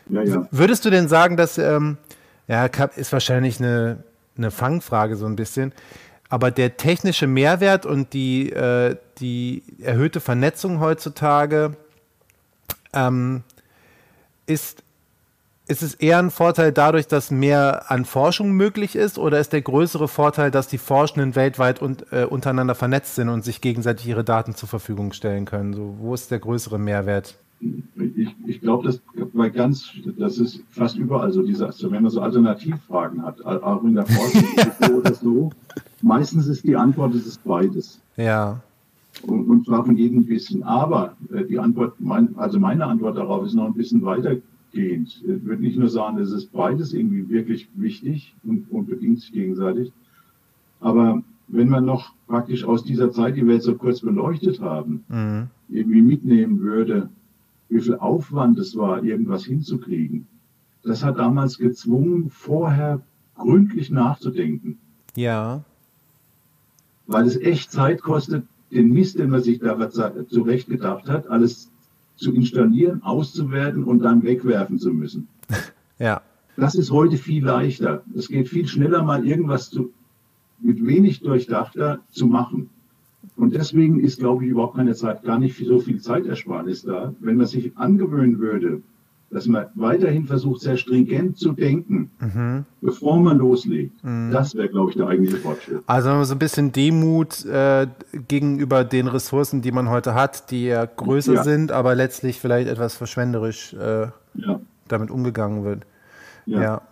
Ja, ja. Würdest du denn sagen, dass, ähm, ja, ist wahrscheinlich eine, eine Fangfrage so ein bisschen, aber der technische Mehrwert und die, äh, die erhöhte Vernetzung heutzutage ähm, ist ist es eher ein Vorteil dadurch, dass mehr an Forschung möglich ist, oder ist der größere Vorteil, dass die Forschenden weltweit und, äh, untereinander vernetzt sind und sich gegenseitig ihre Daten zur Verfügung stellen können? So, wo ist der größere Mehrwert? Ich, ich glaube, das bei ganz, das ist fast überall so, diese, also wenn man so Alternativfragen hat, auch in der Forschung so oder so, meistens ist die Antwort, es ist beides. Ja. Und, und zwar von jedem ein bisschen. Aber äh, die Antwort, mein, also meine Antwort darauf ist noch ein bisschen weiter gehend. Ich würde nicht nur sagen, es ist beides irgendwie wirklich wichtig und, und bedingt sich gegenseitig. Aber wenn man noch praktisch aus dieser Zeit, die wir jetzt so kurz beleuchtet haben, mhm. irgendwie mitnehmen würde, wie viel Aufwand es war, irgendwas hinzukriegen, das hat damals gezwungen, vorher gründlich nachzudenken. Ja. Weil es echt Zeit kostet, den Mist, den man sich da zurecht gedacht hat, alles zu installieren, auszuwerten und dann wegwerfen zu müssen. Ja. Das ist heute viel leichter. Es geht viel schneller, mal irgendwas zu, mit wenig durchdachter zu machen. Und deswegen ist, glaube ich, überhaupt keine Zeit, gar nicht so viel Zeitersparnis da. Wenn man sich angewöhnen würde, dass man weiterhin versucht, sehr stringent zu denken, mhm. bevor man loslegt. Mhm. Das wäre, glaube ich, der eigentliche Fortschritt. Also so ein bisschen Demut äh, gegenüber den Ressourcen, die man heute hat, die ja größer ja. sind, aber letztlich vielleicht etwas verschwenderisch äh, ja. damit umgegangen wird. Ja. ja.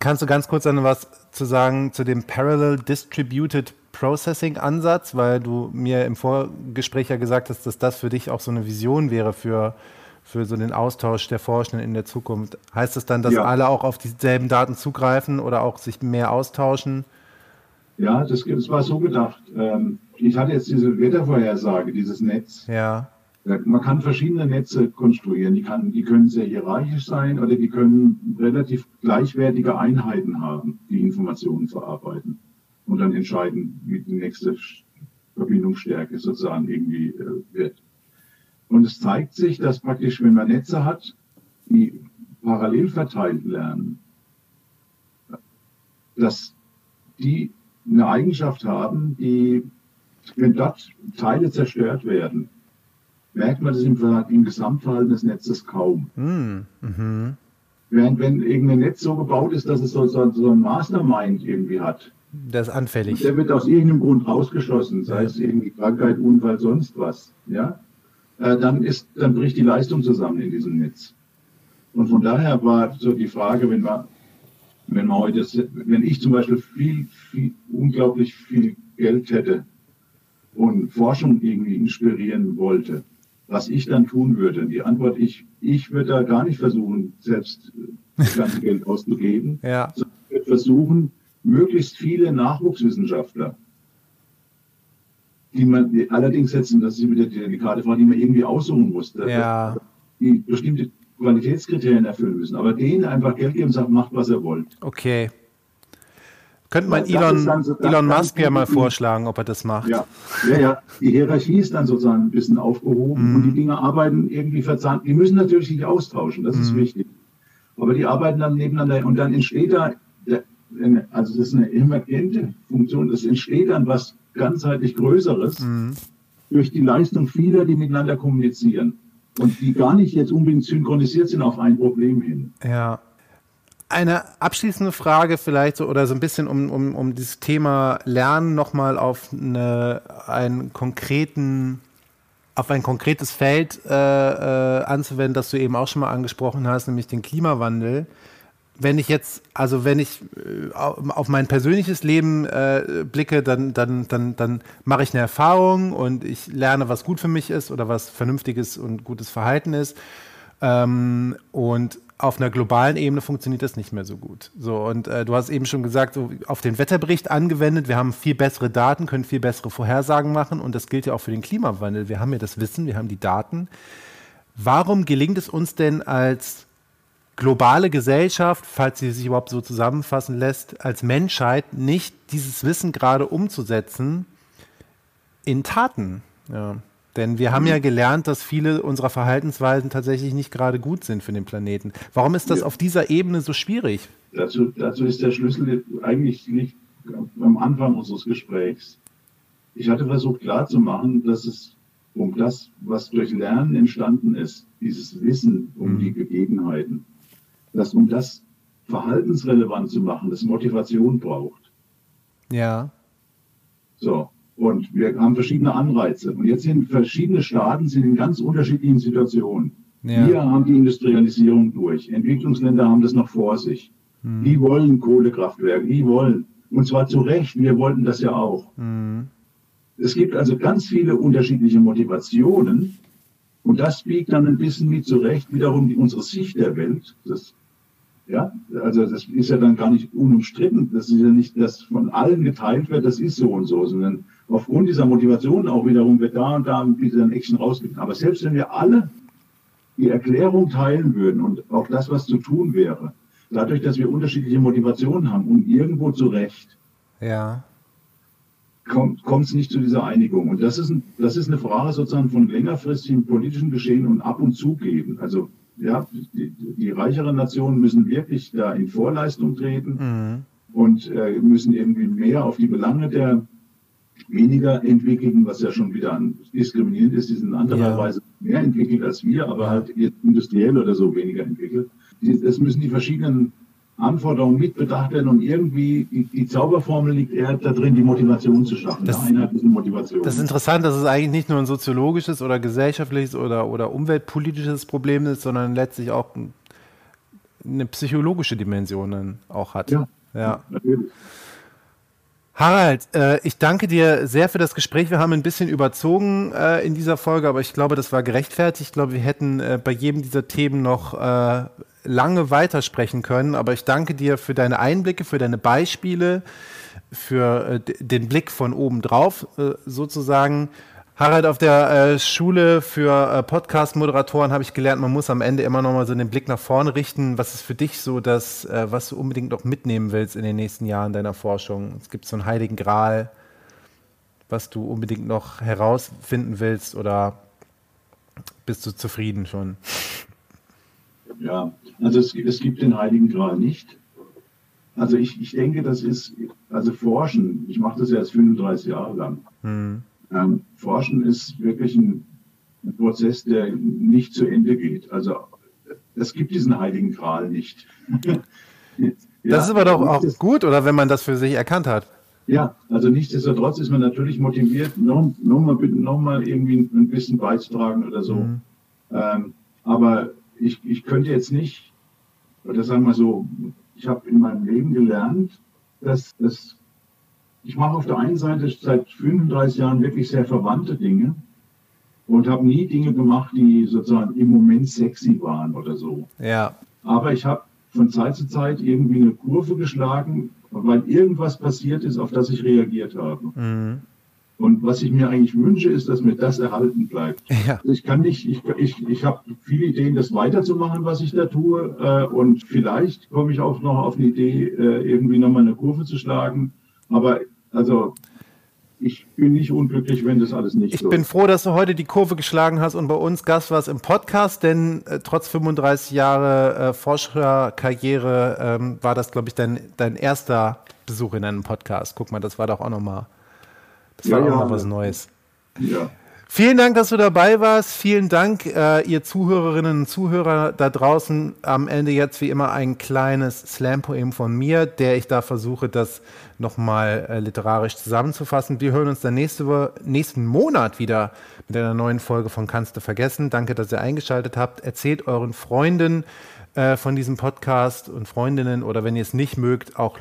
Kannst du ganz kurz dann was zu sagen zu dem Parallel Distributed Processing Ansatz, weil du mir im Vorgespräch ja gesagt hast, dass das für dich auch so eine Vision wäre für für so den Austausch der Forschenden in der Zukunft. Heißt das dann, dass ja. alle auch auf dieselben Daten zugreifen oder auch sich mehr austauschen? Ja, das, das war so gedacht. Ähm, ich hatte jetzt diese Wettervorhersage, dieses Netz. Ja. Man kann verschiedene Netze konstruieren. Die, kann, die können sehr hierarchisch sein oder die können relativ gleichwertige Einheiten haben, die Informationen verarbeiten und dann entscheiden, wie die nächste Verbindungsstärke sozusagen irgendwie äh, wird. Und es zeigt sich, dass praktisch, wenn man Netze hat, die parallel verteilt lernen, dass die eine Eigenschaft haben, die, wenn dort Teile zerstört werden, merkt man das im, im Gesamtverhalten des Netzes kaum. Mm, mhm. Während wenn irgendein Netz so gebaut ist, dass es so, so, so ein Mastermind irgendwie hat. Das ist anfällig. Der wird aus irgendeinem Grund rausgeschlossen, sei es irgendwie Krankheit, Unfall, sonst was. Ja? Äh, dann, ist, dann bricht die Leistung zusammen in diesem Netz. Und von daher war so die Frage, wenn wir, wenn wir heute, wenn ich zum Beispiel viel, viel, unglaublich viel Geld hätte und Forschung irgendwie inspirieren wollte, was ich dann tun würde. Die Antwort, ich, ich würde da gar nicht versuchen, selbst das ganze Geld auszugeben, ja. sondern ich würde versuchen, möglichst viele Nachwuchswissenschaftler, die man die allerdings setzen, das ist wieder die delikate Frage, die man irgendwie aussuchen muss, ja. die bestimmte Qualitätskriterien erfüllen müssen, aber denen einfach Geld geben und sagen, macht, was ihr wollt. Okay. Könnte man Elon, so, Elon Musk ja mal vorschlagen, ob er das macht. Ja, ja, ja. Die Hierarchie ist dann sozusagen ein bisschen aufgehoben mm. und die Dinge arbeiten irgendwie verzahnt. Die müssen natürlich sich austauschen, das mm. ist mhm. wichtig. Aber die arbeiten dann nebeneinander und dann entsteht da, also das ist eine emergente Funktion, es entsteht dann was ganzheitlich Größeres mm. durch die Leistung vieler, die miteinander kommunizieren und die gar nicht jetzt unbedingt synchronisiert sind auf ein Problem hin. Ja. Eine abschließende Frage vielleicht so oder so ein bisschen um, um, um dieses Thema Lernen nochmal auf eine, einen konkreten auf ein konkretes Feld äh, äh, anzuwenden, das du eben auch schon mal angesprochen hast, nämlich den Klimawandel. Wenn ich jetzt, also wenn ich äh, auf mein persönliches Leben äh, blicke, dann, dann, dann, dann mache ich eine Erfahrung und ich lerne, was gut für mich ist oder was vernünftiges und gutes Verhalten ist. Ähm, und auf einer globalen Ebene funktioniert das nicht mehr so gut. So, und äh, du hast eben schon gesagt, so auf den Wetterbericht angewendet, wir haben viel bessere Daten, können viel bessere Vorhersagen machen und das gilt ja auch für den Klimawandel. Wir haben ja das Wissen, wir haben die Daten. Warum gelingt es uns denn als globale Gesellschaft, falls sie sich überhaupt so zusammenfassen lässt, als Menschheit nicht dieses Wissen gerade umzusetzen in Taten? Ja. Denn wir haben ja mhm. gelernt, dass viele unserer Verhaltensweisen tatsächlich nicht gerade gut sind für den Planeten. Warum ist das ja. auf dieser Ebene so schwierig? Dazu, dazu ist der Schlüssel eigentlich nicht am Anfang unseres Gesprächs. Ich hatte versucht klarzumachen, dass es um das, was durch Lernen entstanden ist, dieses Wissen um mhm. die Gegebenheiten, dass um das verhaltensrelevant zu machen, das Motivation braucht. Ja. So, und wir haben verschiedene Anreize. Und jetzt sind verschiedene Staaten sind in ganz unterschiedlichen Situationen. Ja. Wir haben die Industrialisierung durch. Entwicklungsländer haben das noch vor sich. Hm. Die wollen Kohlekraftwerke, die wollen. Und zwar zu Recht, wir wollten das ja auch. Hm. Es gibt also ganz viele unterschiedliche Motivationen. Und das biegt dann ein bisschen mit zurecht wiederum unsere Sicht der Welt. Das ja, also das ist ja dann gar nicht unumstritten. Das ist ja nicht, dass von allen geteilt wird, das ist so und so, sondern aufgrund dieser Motivation auch wiederum wird da und da ein Action rausgegeben. Aber selbst wenn wir alle die Erklärung teilen würden und auch das, was zu tun wäre, dadurch, dass wir unterschiedliche Motivationen haben und irgendwo zurecht, ja. kommt es nicht zu dieser Einigung. Und das ist, ein, das ist eine Frage sozusagen von längerfristigen politischen Geschehen und ab und zu geben. Also ja, die, die reicheren Nationen müssen wirklich da in Vorleistung treten mhm. und äh, müssen irgendwie mehr auf die Belange der weniger entwickelten, was ja schon wieder diskriminierend ist, die sind andererweise ja. mehr entwickelt als wir, aber halt industriell oder so weniger entwickelt. Es müssen die verschiedenen Anforderungen mitbedacht werden und irgendwie die, Zauberformel liegt eher da drin, die Motivation zu schaffen, das, eine einheitliche Motivation. Das ist interessant, dass es eigentlich nicht nur ein soziologisches oder gesellschaftliches oder, oder umweltpolitisches Problem ist, sondern letztlich auch eine psychologische Dimension dann auch hat. Ja, ja. natürlich. Harald, äh, ich danke dir sehr für das Gespräch. Wir haben ein bisschen überzogen äh, in dieser Folge, aber ich glaube, das war gerechtfertigt. Ich glaube, wir hätten äh, bei jedem dieser Themen noch lange weitersprechen können. Aber ich danke dir für deine Einblicke, für deine Beispiele, für äh, den Blick von oben drauf äh, sozusagen. Harald, auf der äh, Schule für äh, Podcast-Moderatoren habe ich gelernt, man muss am Ende immer noch mal so den Blick nach vorne richten. Was ist für dich so das, äh, was du unbedingt noch mitnehmen willst in den nächsten Jahren deiner Forschung? Es gibt so einen heiligen Gral, was du unbedingt noch herausfinden willst oder bist du zufrieden schon? Ja, also es, es gibt den heiligen Gral nicht. Also ich, ich denke, das ist, also Forschen, ich mache das ja jetzt 35 Jahre lang. Hm ähm, Forschen ist wirklich ein, ein, Prozess, der nicht zu Ende geht. Also es gibt diesen heiligen Gral nicht. ja, das ist aber doch auch gut, oder wenn man das für sich erkannt hat. Ja, also nichtsdestotrotz ist man natürlich motiviert, noch, noch, mal, noch mal irgendwie ein bisschen beizutragen oder so. Mhm. Ähm, aber ich, ich könnte jetzt nicht, oder sagen wir so, ich habe in meinem Leben gelernt, dass, dass ich mache auf der einen Seite seit 35 Jahren wirklich sehr verwandte Dinge und habe nie Dinge gemacht, die sozusagen im Moment sexy waren oder so. Ja. Aber ich habe von Zeit zu Zeit irgendwie eine Kurve geschlagen, weil irgendwas passiert ist, auf das ich reagiert habe. Mhm. Und was ich mir eigentlich wünsche, ist, dass mir das erhalten bleibt. Ja. Ich kann nicht, ich, ich, ich habe viele Ideen, das weiterzumachen, was ich da tue. Äh, und vielleicht komme ich auch noch auf eine Idee, äh, irgendwie nochmal eine Kurve zu schlagen. Aber also ich bin nicht unglücklich, wenn das alles nicht Ich so bin froh, dass du heute die Kurve geschlagen hast und bei uns Gast warst im Podcast, denn äh, trotz 35 Jahre äh, Forscherkarriere ähm, war das, glaube ich, dein, dein erster Besuch in einem Podcast. Guck mal, das war doch auch nochmal das war ja, auch noch was Neues. Ja. Vielen Dank, dass du dabei warst. Vielen Dank, äh, ihr Zuhörerinnen und Zuhörer da draußen. Am Ende jetzt wie immer ein kleines Slam-Poem von mir, der ich da versuche, das nochmal äh, literarisch zusammenzufassen. Wir hören uns dann nächste, nächsten Monat wieder mit einer neuen Folge von Kannst du vergessen. Danke, dass ihr eingeschaltet habt. Erzählt euren Freunden äh, von diesem Podcast und Freundinnen oder wenn ihr es nicht mögt, auch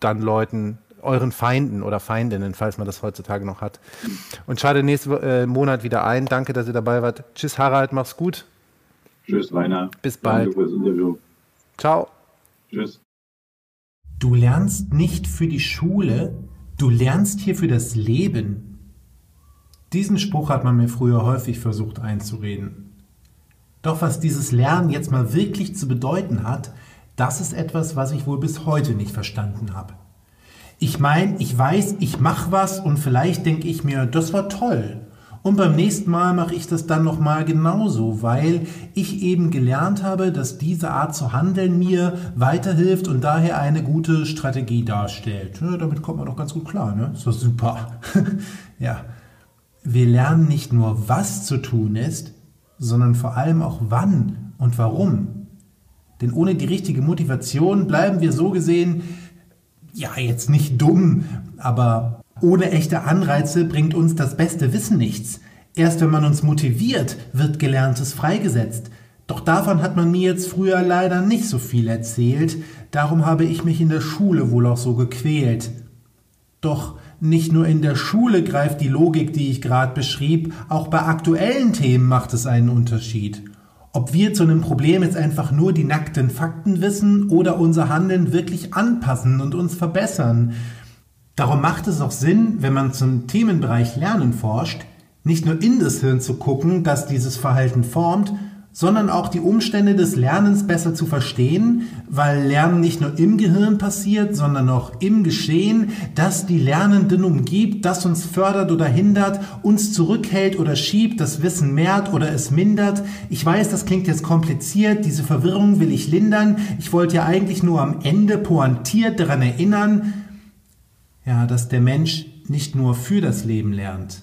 dann Leuten, euren Feinden oder Feindinnen, falls man das heutzutage noch hat. Und schalte nächsten äh, Monat wieder ein. Danke, dass ihr dabei wart. Tschüss, Harald, mach's gut. Tschüss, Rainer. Bis bald. Ciao. Tschüss. Du lernst nicht für die Schule, du lernst hier für das Leben. Diesen Spruch hat man mir früher häufig versucht einzureden. Doch was dieses Lernen jetzt mal wirklich zu bedeuten hat, das ist etwas, was ich wohl bis heute nicht verstanden habe. Ich meine, ich weiß, ich mache was und vielleicht denke ich mir, das war toll. Und beim nächsten Mal mache ich das dann nochmal genauso, weil ich eben gelernt habe, dass diese Art zu handeln mir weiterhilft und daher eine gute Strategie darstellt. Ja, damit kommt man doch ganz gut klar, ne? Ist doch super. ja. Wir lernen nicht nur, was zu tun ist, sondern vor allem auch wann und warum. Denn ohne die richtige Motivation bleiben wir so gesehen ja, jetzt nicht dumm, aber ohne echte Anreize bringt uns das beste Wissen nichts. Erst wenn man uns motiviert, wird Gelerntes freigesetzt. Doch davon hat man mir jetzt früher leider nicht so viel erzählt, darum habe ich mich in der Schule wohl auch so gequält. Doch nicht nur in der Schule greift die Logik, die ich gerade beschrieb, auch bei aktuellen Themen macht es einen Unterschied. Ob wir zu einem Problem jetzt einfach nur die nackten Fakten wissen oder unser Handeln wirklich anpassen und uns verbessern. Darum macht es auch Sinn, wenn man zum Themenbereich Lernen forscht, nicht nur in das Hirn zu gucken, das dieses Verhalten formt, sondern auch die Umstände des Lernens besser zu verstehen, weil Lernen nicht nur im Gehirn passiert, sondern auch im Geschehen, das die Lernenden umgibt, das uns fördert oder hindert, uns zurückhält oder schiebt, das Wissen mehrt oder es mindert. Ich weiß, das klingt jetzt kompliziert, diese Verwirrung will ich lindern. Ich wollte ja eigentlich nur am Ende pointiert daran erinnern, ja, dass der Mensch nicht nur für das Leben lernt.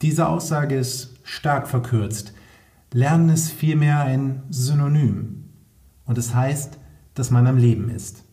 Diese Aussage ist stark verkürzt. Lernen ist vielmehr ein Synonym und es heißt, dass man am Leben ist.